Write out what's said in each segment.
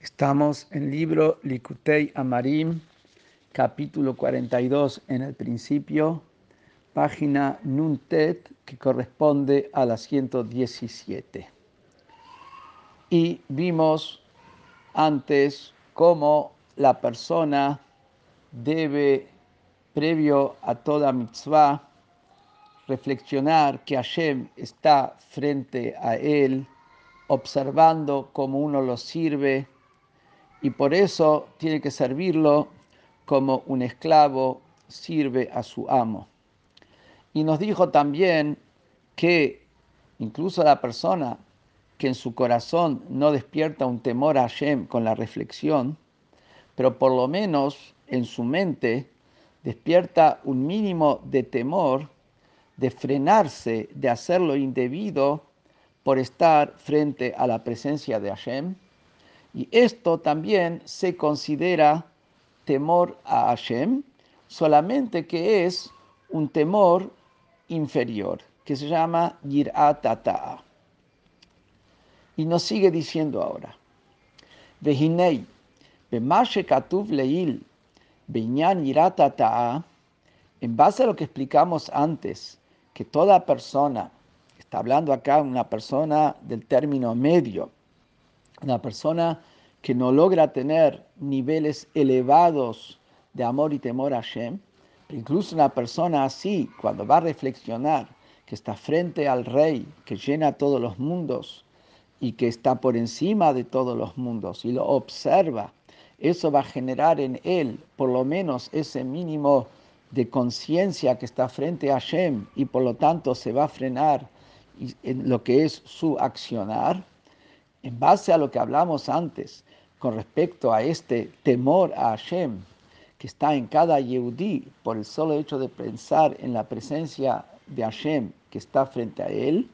Estamos en el libro Likutei Amarim, capítulo 42 en el principio, página Nuntet, que corresponde a la 117. Y vimos antes cómo la persona debe, previo a toda mitzvah, reflexionar que Hashem está frente a él, observando cómo uno lo sirve y por eso tiene que servirlo como un esclavo sirve a su amo. Y nos dijo también que incluso la persona que en su corazón no despierta un temor a Hashem con la reflexión, pero por lo menos en su mente despierta un mínimo de temor de frenarse, de hacer lo indebido por estar frente a la presencia de Hashem y esto también se considera temor a Hashem, solamente que es un temor inferior, que se llama Yirat Y nos sigue diciendo ahora, Vehinei, Bemashe Katuv Leil, Beinyan Yirat en base a lo que explicamos antes, que toda persona, está hablando acá una persona del término medio, una persona que no logra tener niveles elevados de amor y temor a Hashem, incluso una persona así, cuando va a reflexionar que está frente al Rey, que llena todos los mundos y que está por encima de todos los mundos, y lo observa, eso va a generar en él por lo menos ese mínimo de conciencia que está frente a Hashem y por lo tanto se va a frenar en lo que es su accionar en base a lo que hablamos antes con respecto a este temor a Hashem que está en cada Yehudí por el solo hecho de pensar en la presencia de Hashem que está frente a él,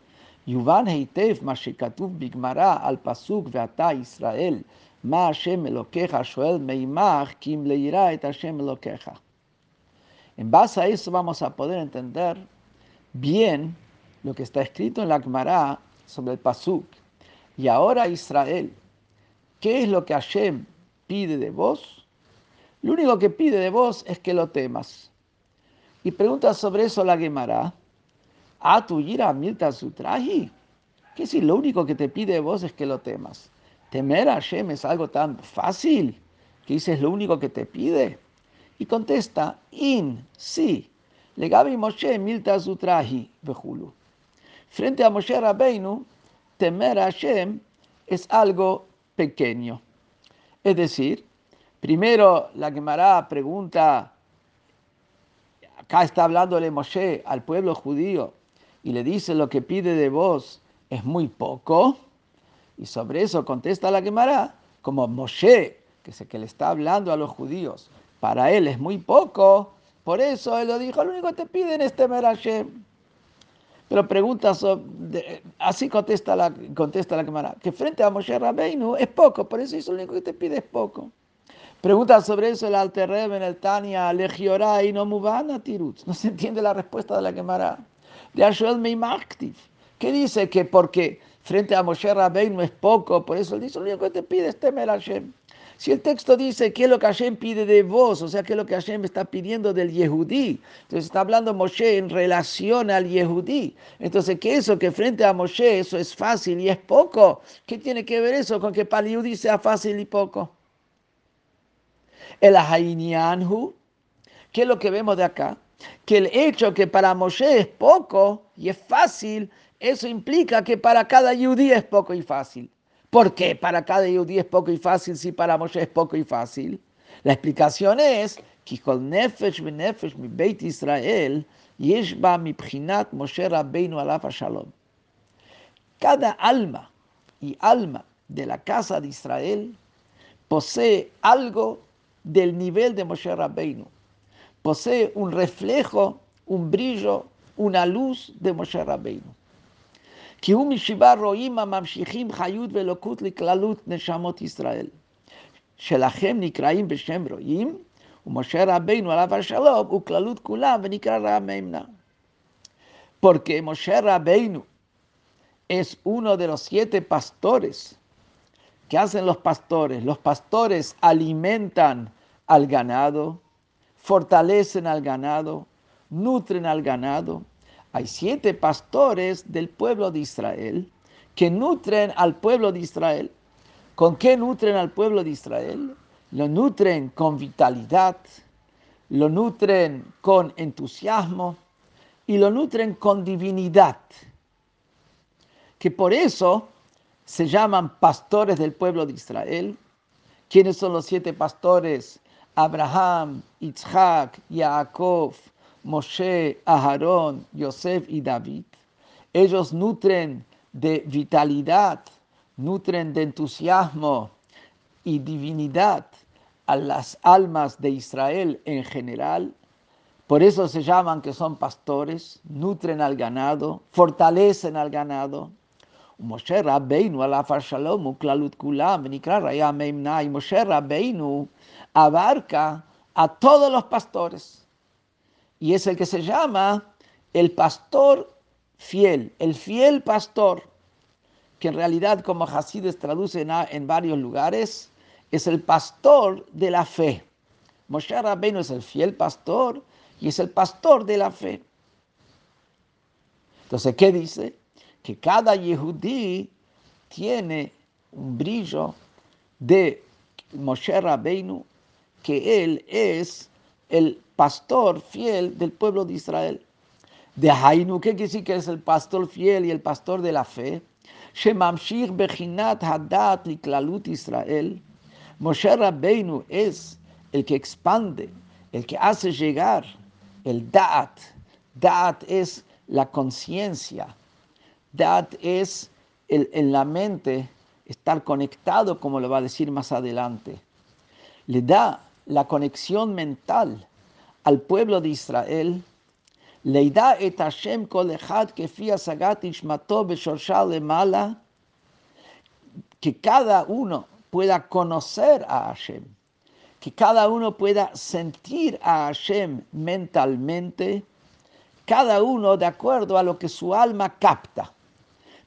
Yuvan Heitev Mashikatuv Bigmara al Pasuk Veata Israel, Ma Hashem Elokeja Shoel Meimach Kim Leira et Hashem Elokeja. En base a eso vamos a poder entender bien lo que está escrito en la Gemara sobre el Pasuk. Y ahora Israel, ¿qué es lo que Hashem pide de vos? Lo único que pide de vos es que lo temas. Y pregunta sobre eso la Gemara. ¿A tu ira sutraji? ¿Qué si lo único que te pide de vos es que lo temas? Temer a Hashem es algo tan fácil que dices lo único que te pide. Y contesta, in, sí. Legabi Moshe milta sutraji, bejulu. Frente a Moshe Rabbeinu, temer a Hashem es algo pequeño. Es decir, primero la Gemara pregunta, acá está hablándole Moshe al pueblo judío y le dice lo que pide de vos es muy poco. Y sobre eso contesta la Gemara, como Moshe, que es el que le está hablando a los judíos, para él es muy poco, por eso él lo dijo, lo único que te piden es temer a Hashem. Pero pregunta, así contesta la, contesta la Gemara, que frente a Moshe Rabbeinu es poco, por eso es lo único que te pide es poco. Pregunta sobre eso el Alter en el Tania, Legiorá y no Mubana Tirutz. No se entiende la respuesta de la Gemara. De Ashuel Meimaktiv. ¿Qué dice? Que porque frente a Moshe Rabbeinu es poco, por eso él dice, lo único que te pide es temer a Hashem. Si el texto dice qué es lo que Hashem pide de vos, o sea, qué es lo que Hashem está pidiendo del Yehudí, entonces está hablando Moshe en relación al Yehudí. Entonces, ¿qué eso que frente a Moshe eso es fácil y es poco? ¿Qué tiene que ver eso con que para el Yehudí sea fácil y poco? El Hainianhu, ¿qué es lo que vemos de acá? Que el hecho que para Moshe es poco y es fácil, eso implica que para cada Yehudí es poco y fácil. ¿Por qué para cada judío es poco y fácil si para Moshe es poco y fácil? La explicación es que con nefesh nefesh mi Beit Israel yeshba mi pchinat Moshe Rabbeinu alav shalom. Cada alma y alma de la casa de Israel posee algo del nivel de Moshe Rabbeinu. Posee un reflejo, un brillo, una luz de Moshe Rabbeinu. כי הוא משבעה רואים הממשיכים חיות ואלוקות לכללות נשמות ישראל. שלכם נקראים בשם רואים, ומשה רבינו עליו השלום הוא כללות כולם ונקרא רע ממנה. Porque Moshe Rabbeinu es uno de los siete pastores ¿Qué hacen los pastores? Los pastores alimentan al ganado, fortalecen al ganado, nutren al ganado. hay siete pastores del pueblo de Israel que nutren al pueblo de Israel. ¿Con qué nutren al pueblo de Israel? Lo nutren con vitalidad, lo nutren con entusiasmo y lo nutren con divinidad. Que por eso se llaman pastores del pueblo de Israel. ¿Quiénes son los siete pastores? Abraham, Isaac, Jacob, Moshe, Aarón, Yosef y David. Ellos nutren de vitalidad, nutren de entusiasmo y divinidad a las almas de Israel en general. Por eso se llaman que son pastores, nutren al ganado, fortalecen al ganado. Moshe Rabbeinu, Alafar Shalom, Uklalut Kulam, Benikra Raya Meimnai, Moshe Rabbeinu abarca a todos los pastores. Y es el que se llama el pastor fiel, el fiel pastor, que en realidad como Hasides traducen en varios lugares, es el pastor de la fe. Moshe Rabbeinu es el fiel pastor y es el pastor de la fe. Entonces, ¿qué dice? que cada Yehudí tiene un brillo de Moshe Rabbeinu, que él es el pastor fiel del pueblo de Israel. De Hainu, ¿qué quiere decir que es el pastor fiel y el pastor de la fe? Shemamshir Bechinat Hadat Liklalut Israel. Moshe Rabbeinu es el que expande, el que hace llegar el Da'at. Da'at es la conciencia, Dad es en la mente estar conectado, como lo va a decir más adelante. Le da la conexión mental al pueblo de Israel. Le da et Hashem kol echad kefia sagat ishmato mala, que cada uno pueda conocer a Hashem, que cada uno pueda sentir a Hashem mentalmente, cada uno de acuerdo a lo que su alma capta.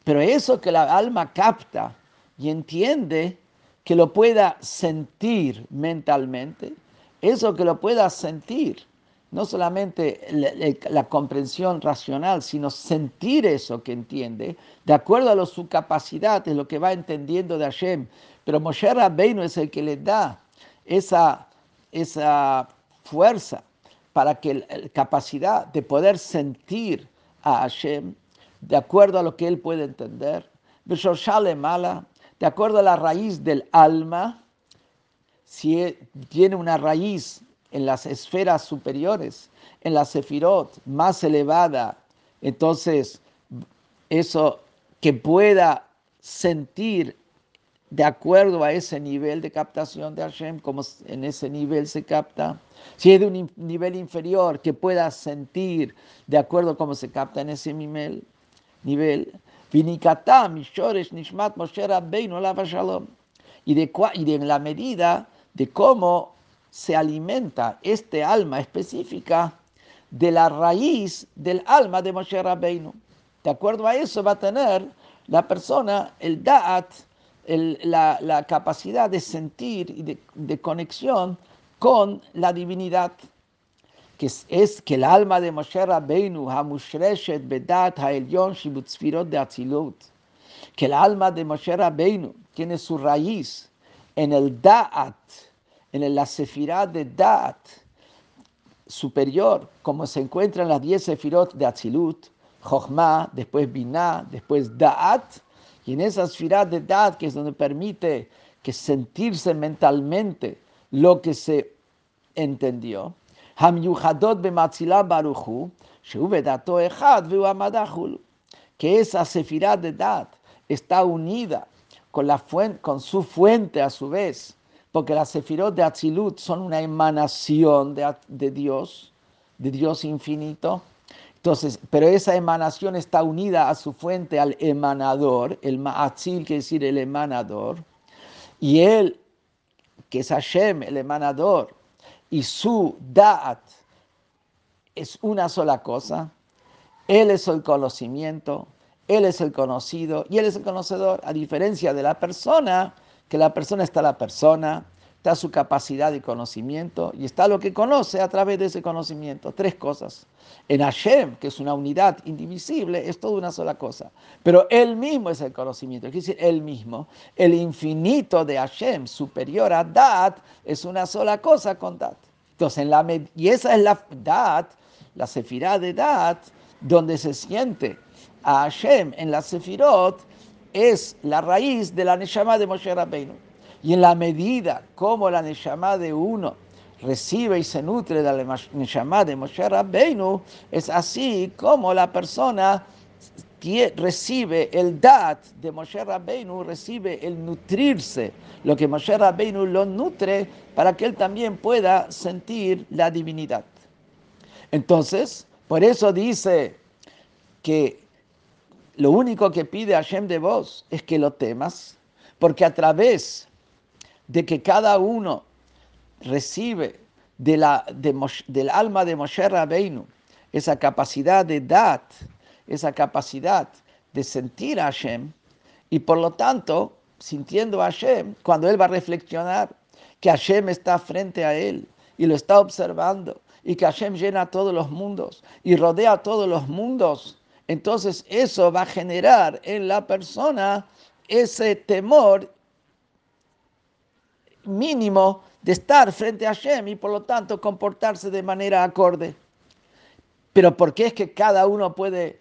Pero eso que la alma capta y entiende, que lo pueda sentir mentalmente, eso que lo pueda sentir, no solamente la, comprensión racional, sino sentir eso que entiende, de acuerdo a su capacidad, es lo que va entendiendo de Hashem. Pero Moshe Rabbeinu es el que le da esa, esa fuerza para que la capacidad de poder sentir a Hashem de acuerdo a lo que él puede entender, mala, de acuerdo a la raíz del alma, si e, tiene una raíz en las esferas superiores, en la sefirot más elevada, entonces eso que pueda sentir de acuerdo a ese nivel de captación de Hashem, como en ese nivel se capta. Si es de un nivel inferior, que pueda sentir de acuerdo a cómo se capta en ese nivel nivel. Y de, y de la medida de cómo se alimenta este alma específica de la raíz del alma de Moshe Rabbeinu. De acuerdo a eso va a tener la persona el da'at, la, capacidad de sentir y de, conexión con la divinidad que es que el alma de Moshe Rabbeinu, Bedat Shibutzfirot de Atzilut, que el alma de Moshe Rabbeinu tiene su raíz en el Da'at, en la sefirá de Da'at superior, como se encuentra en las diez sefirot de Atzilut, Chochma, después Binah, después Da'at, y en esa sefirá de Da'at, que es donde permite que sentirse mentalmente lo que se entendió, que esa sefirá de dad está unida con, la fuente, con su fuente a su vez, porque las sefirot de Atzilut son una emanación de, Dios, de Dios infinito. Entonces, pero esa emanación está unida a su fuente, al emanador, el Ma'atzil, que decir el emanador, y él, que es Hashem, el emanador, y su da'at es una sola cosa. Él es el conocimiento, Él es el conocido y Él es el conocedor, a diferencia de la persona que la persona está la persona, está su capacidad de conocimiento y está lo que conoce a través de ese conocimiento. Tres cosas. En Hashem, que es una unidad indivisible, es toda una sola cosa. Pero Él mismo es el conocimiento, es decir, Él mismo. El infinito de Hashem, superior a Dat, es una sola cosa con Dat. Entonces, en la, y esa es la Dat, la sefirá de Dat, donde se siente a Hashem en la sefirot, es la raíz de la Neshama de Moshe Rabbeinu. Y en la medida como la Neshama de uno recibe y se nutre de la Neshama de Moshe Rabbeinu, es así como la persona recibe el dat de Moshe Rabbeinu, recibe el nutrirse, lo que Moshe Rabbeinu lo nutre para que él también pueda sentir la divinidad. Entonces, por eso dice que lo único que pide Hashem de vos es que lo temas, porque a través de que cada uno recibe del alma de Moshe Rabbeinu esa capacidad de dat, esa capacidad de sentir a Hashem, y por lo tanto, sintiendo a Hashem, cuando él va a reflexionar que Hashem está frente a él y lo está observando, y que Hashem llena todos los mundos y rodea todos los mundos, entonces eso va a generar en la persona ese temor mínimo de estar frente a Hashem y por lo tanto comportarse de manera acorde. Pero ¿por qué es que cada uno puede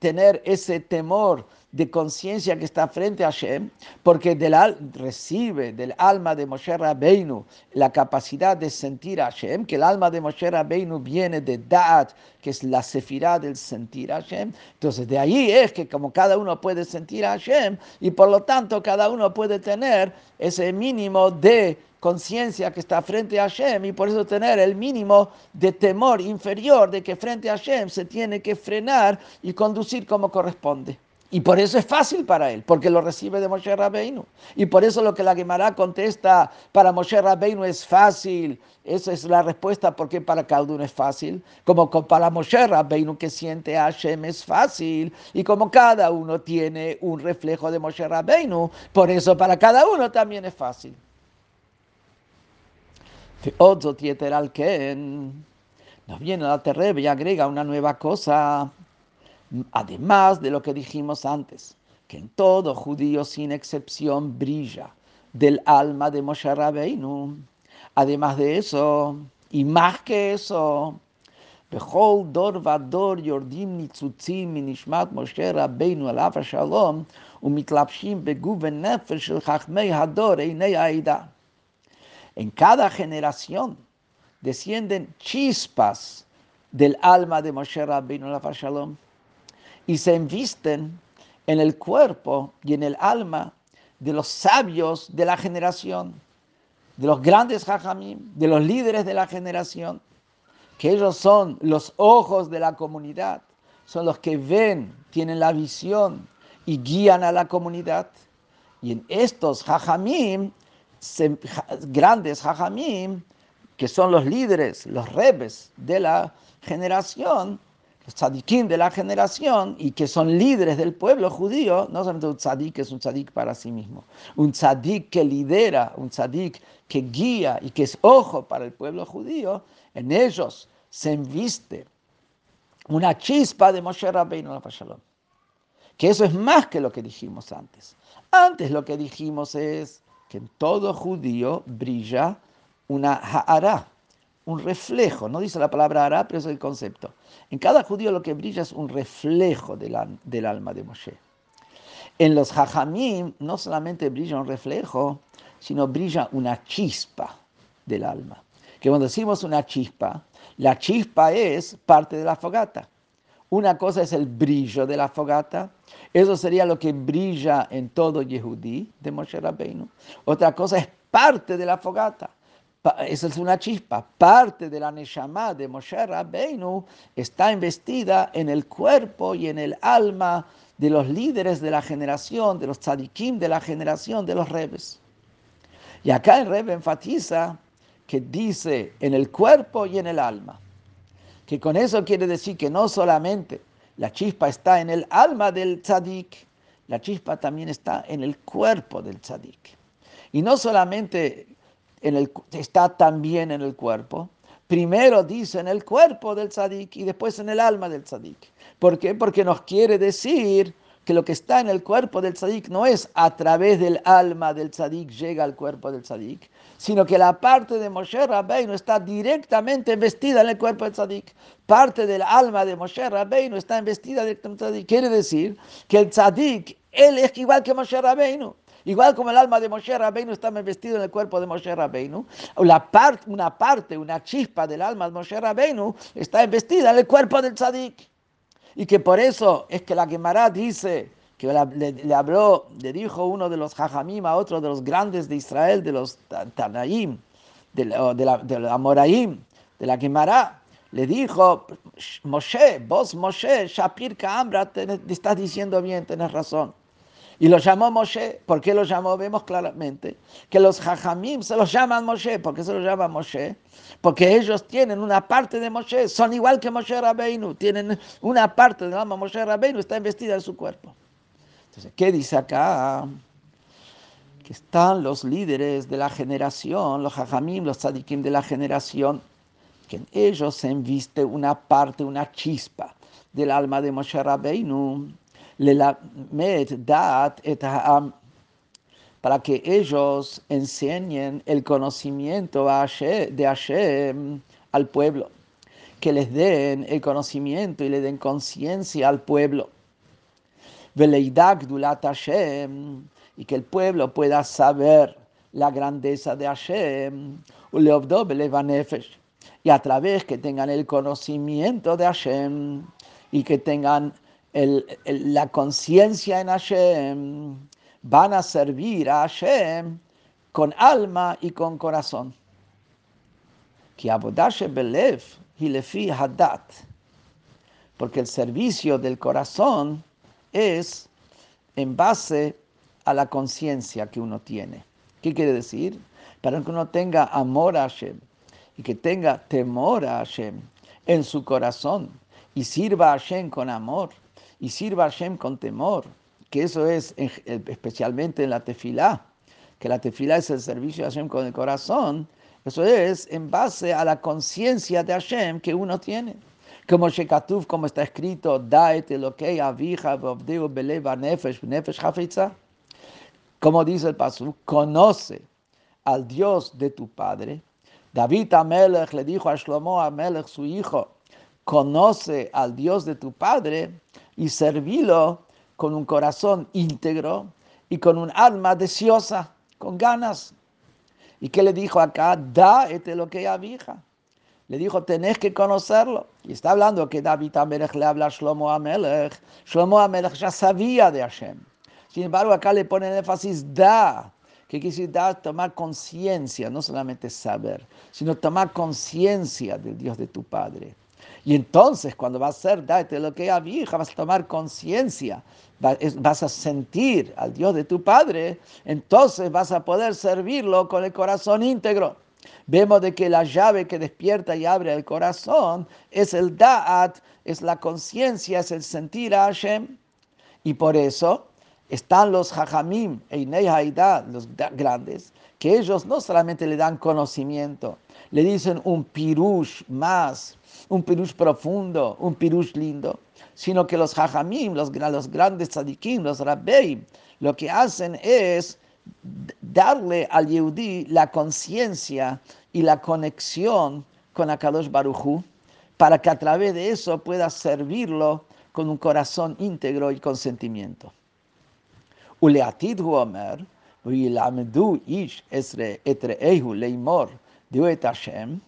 tener ese temor de conciencia que está frente a Hashem, porque del recibe del alma de Moshe Rabbeinu la capacidad de sentir a Hashem, que el alma de Moshe Rabbeinu viene de Da'at, que es la sefirá del sentir a Hashem. Entonces de ahí es que como cada uno puede sentir a Hashem y por lo tanto cada uno puede tener ese mínimo de conciencia que está frente a Hashem y por eso tener el mínimo de temor inferior de que frente a Hashem se tiene que frenar y conducir como corresponde. Y por eso es fácil para él, porque lo recibe de Moshe Rabbeinu. Y por eso lo que la Gemara contesta para Moshe Rabbeinu es fácil. Esa es la respuesta porque para cada uno es fácil. Como para Moshe Rabbeinu que siente a Hashem es fácil. Y como cada uno tiene un reflejo de Moshe Rabbeinu, por eso para cada uno también es fácil. Nos viene la Terrebe y agrega una nueva cosa Además de lo que dijimos antes, que en todo judío sin excepción brilla del alma de Moshe Rabbeinu. Además de eso, y más que eso, Dor Vador Yordim Nitzutzim Minishmat Moshe Rabbeinu Alav Shalom Umitlapshim Nefesh El Chachmei Hador Einei Aida. En cada generación descienden chispas del alma de Moshe Rabbeinu Alav Shalom y se invisten en el cuerpo y en el alma de los sabios de la generación, de los grandes hajamim, de los líderes de la generación, que ellos son los ojos de la comunidad, son los que ven, tienen la visión y guían a la comunidad. Y en estos hajamim, grandes hajamim, que son los líderes, los rebes de la generación, los tzadikim de la generación y que son líderes del pueblo judío, no solamente un tzadik es un tzadik para sí mismo, un tzadik que lidera, un tzadik que guía y que es ojo para el pueblo judío, en ellos se enviste una chispa de Moshe Rabbeinu Shalom. Que eso es más que lo que dijimos antes. Antes lo que dijimos es que en todo judío brilla una ha'ara, un reflejo, no dice la palabra hará, pero es el concepto. En cada judío lo que brilla es un reflejo del, alma de Moshe. En los hajamim no solamente brilla un reflejo, sino brilla una chispa del alma. Que cuando decimos una chispa, la chispa es parte de la fogata. Una cosa es el brillo de la fogata, eso sería lo que brilla en todo Yehudí de Moshe Rabbeinu. Otra cosa es parte de la fogata esa es una chispa, parte de la Neshama de Moshe Rabbeinu está investida en el cuerpo y en el alma de los líderes de la generación, de los tzadikim de la generación de los rebes. Y acá el rebe enfatiza que dice en el cuerpo y en el alma, que con eso quiere decir que no solamente la chispa está en el alma del tzadik, la chispa también está en el cuerpo del tzadik. Y no solamente en está también en el cuerpo, primero dice en el cuerpo del tzadik y después en el alma del tzadik. ¿Por qué? Porque nos quiere decir que lo que está en el cuerpo del tzadik no es a través del alma del tzadik llega al cuerpo del tzadik, sino que la parte de Moshe Rabbeinu está directamente investida en el cuerpo del tzadik. Parte del alma de Moshe Rabbeinu está investida directamente en el tzadik. Quiere decir que el tzadik, él es igual que Moshe Rabbeinu. Igual como el alma de Moshe Rabbeinu está investido en el cuerpo de Moshe Rabbeinu, la parte, una parte, una chispa del alma de Moshe Rabbeinu está investida en el cuerpo del tzadik. Y que por eso es que la Gemara dice, que le, habló, le dijo uno de los Jajamim a otro de los grandes de Israel, de los Tanaim, de la, de de Moraim, de la Gemara, le dijo, Moshe, vos Moshe, Shapir Kaambra, te, estás diciendo bien, tenés razón. Y lo llamó Moshe. ¿Por qué lo llamó? Vemos claramente que los Jajamim se los llaman Moshe. ¿Por qué se los llama Moshe? Porque ellos tienen una parte de Moshe, son igual que Moshe Rabbeinu, tienen una parte del alma Moshe Rabbeinu, está investida en su cuerpo. Entonces, ¿qué dice acá? Que están los líderes de la generación, los Jajamim, los Tzadikim de la generación, que en ellos se enviste una parte, una chispa del alma de Moshe Rabbeinu para que ellos enseñen el conocimiento de Hashem al pueblo, que les den el conocimiento y le den conciencia al pueblo. Y que el pueblo pueda saber la grandeza de Hashem. Y a través que tengan el conocimiento de Hashem y que tengan la conciencia en Hashem, van a servir a Hashem con alma y con corazón. Porque el servicio del corazón es en base a la conciencia que uno tiene. ¿Qué quiere decir? Para que uno tenga amor a Hashem y que tenga temor a Hashem en su corazón y sirva a Hashem con amor y sirva a Hashem con temor, que eso es especialmente en la tefilá, que la tefilá es el servicio a Hashem con el corazón, eso es en base a la conciencia de Hashem que uno tiene. Como Shekatuf, como está escrito, Nefesh Nefesh Como dice el Pasuk, conoce al Dios de tu padre. David Amelech le dijo a Shlomo Amelech, su hijo, conoce al Dios de tu padre y servirlo con un corazón íntegro y con un alma deseosa, con ganas. ¿Y qué le dijo acá? Da este lo que hija. Le dijo, tenés que conocerlo. Y está hablando que David Amelech le habla a Shlomo Amelech. Shlomo Amelech ya sabía de Hashem. Sin embargo, acá le ponen énfasis da, que quiere decir da, tomar conciencia, no solamente saber, sino tomar conciencia del Dios de tu Padre. Y entonces, cuando vas a ser date lo que vieja, vas a tomar conciencia, vas a sentir al Dios de tu Padre, entonces vas a poder servirlo con el corazón íntegro. Vemos de que la llave que despierta y abre el corazón es el da'at, es la conciencia, es el sentir a Hashem. Y por eso están los hajamim, einei los grandes, que ellos no solamente le dan conocimiento, le dicen un pirush más, un pirush profundo, un pirush lindo, sino que los hajamim, los, los grandes tzadikim, los rabbeim, lo que hacen es darle al yehudi la conciencia y la conexión con Akadosh Baruchu, para que a través de eso pueda servirlo con un corazón íntegro y con sentimiento. Uleatid omer, ish esre etre ehu leimor, Hashem,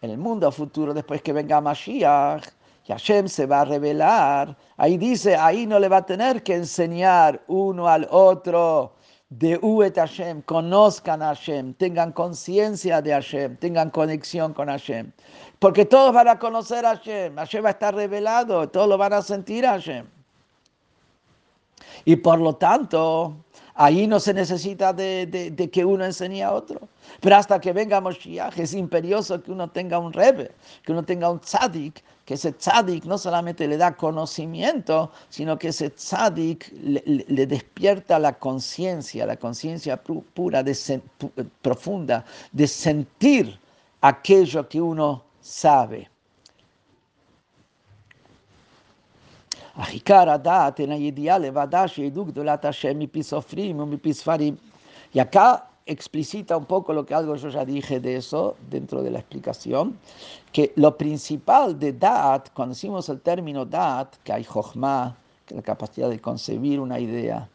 en el mundo futuro, después que venga Mashiach, y Hashem se va a revelar, ahí dice, ahí no le va a tener que enseñar uno al otro de Uet Hashem, conozcan a Hashem, tengan conciencia de Hashem, tengan conexión con Hashem. Porque todos van a conocer a Hashem, Hashem va a estar revelado, todos lo van a sentir a Hashem. Y por lo tanto, Ahí no se necesita de, que uno enseñe a otro. Pero hasta que venga Moshiach es imperioso que uno tenga un rebe, que uno tenga un tzadik, que ese tzadik no solamente le da conocimiento, sino que ese tzadik le, despierta la conciencia, la conciencia pura, de, profunda, de sentir aquello que uno sabe. Y acá explicita un poco lo que algo yo ya dije de eso dentro de la explicación, que lo principal de Da'at, cuando decimos el término Da'at, que hay Jochma, que es la capacidad de concebir una idea,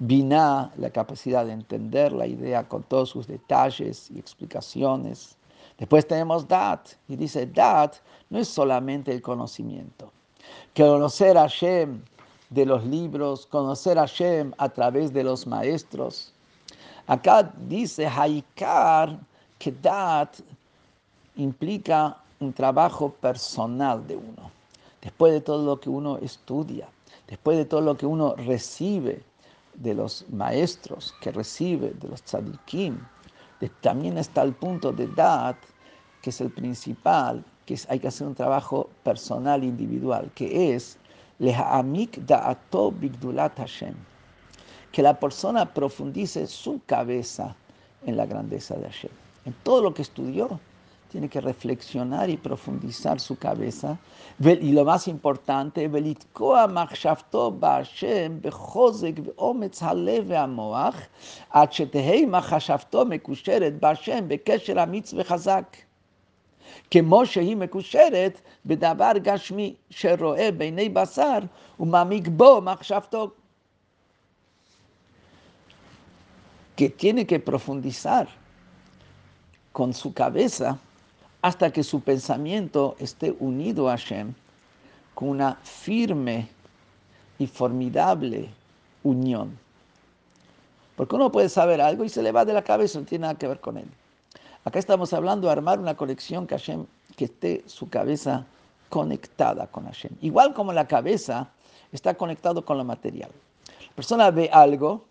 Binah, la capacidad de entender la idea con todos sus detalles y explicaciones. Después tenemos Da'at, y dice Da'at no es solamente el conocimiento conocer a Hashem de los libros, conocer a Hashem a través de los maestros. Acá dice Haikar que Dat implica un trabajo personal de uno. Después de todo lo que uno estudia, después de todo lo que uno recibe de los maestros, que recibe de los tzadikim, también está el punto de Dat, que es el principal, que hay que hacer un trabajo personal, individual, que es Hashem, que la persona profundice su cabeza en la grandeza de Hashem. En todo lo que estudió, tiene que reflexionar y profundizar su cabeza. Y lo más importante, כמו שהיא מקושרת בדבר גשמי שרואה בעיני בשר ומעמיק בו מחשבתו. que tiene que profundizar con su cabeza hasta que su pensamiento esté unido a Hashem con una firme y formidable unión. Porque uno puede saber algo y se le va de la cabeza, no tiene nada que ver con él. Acá estamos hablando de armar una conexión que, que esté su cabeza conectada con Hashem. Igual como la cabeza está conectado con lo material. La persona ve algo,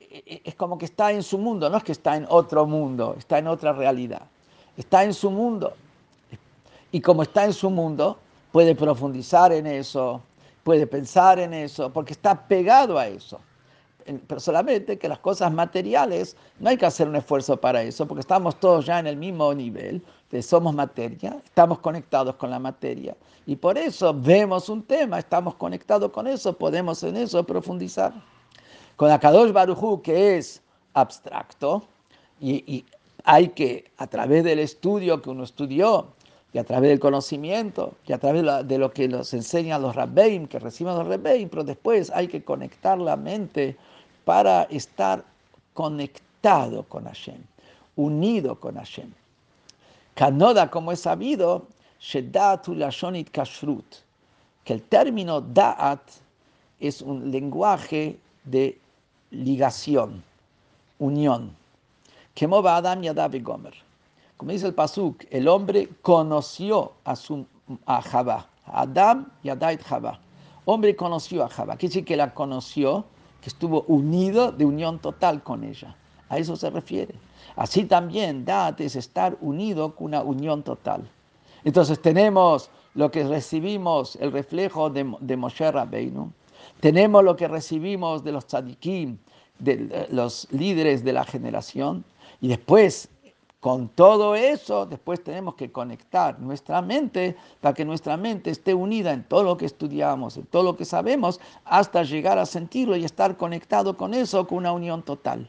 e, e, es como que está en su mundo, no es que está en otro mundo, está en otra realidad. Está en su mundo. Y como está en su mundo, puede profundizar en eso, puede pensar en eso, porque está pegado a eso pero solamente que las cosas materiales no hay que hacer un esfuerzo para eso, porque estamos todos ya en el mismo nivel, somos materia, estamos conectados con la materia, y por eso vemos un tema, estamos conectados con eso, podemos en eso profundizar. Con Akadosh Barujú, que es abstracto, y, hay que, a través del estudio que uno estudió, y a través del conocimiento, y a través de lo que nos enseñan los rabbeim, que reciben los rabbeim, pero después hay que conectar la mente para estar conectado con Hashem, unido con Hashem. Kanoda, como es sabido, Lashonit Kashrut, que el término Da'at es un lenguaje de ligación, unión. Adam Yadav Gomer. Como dice el Pasuk, el hombre conoció a, su, a Jabá. Adam Yadait. Hombre conoció a Jabá. Quiere decir que la conoció que estuvo unido de unión total con ella. A eso se refiere. Así también Dat es estar unido con una unión total. Entonces tenemos lo que recibimos, el reflejo de, de Moshe Rabbeinu, tenemos lo que recibimos de los tzadikim, de los líderes de la generación, y después con todo eso, después tenemos que conectar nuestra mente para que nuestra mente esté unida en todo lo que estudiamos, en todo lo que sabemos, hasta llegar a sentirlo y estar conectado con eso, con una unión total.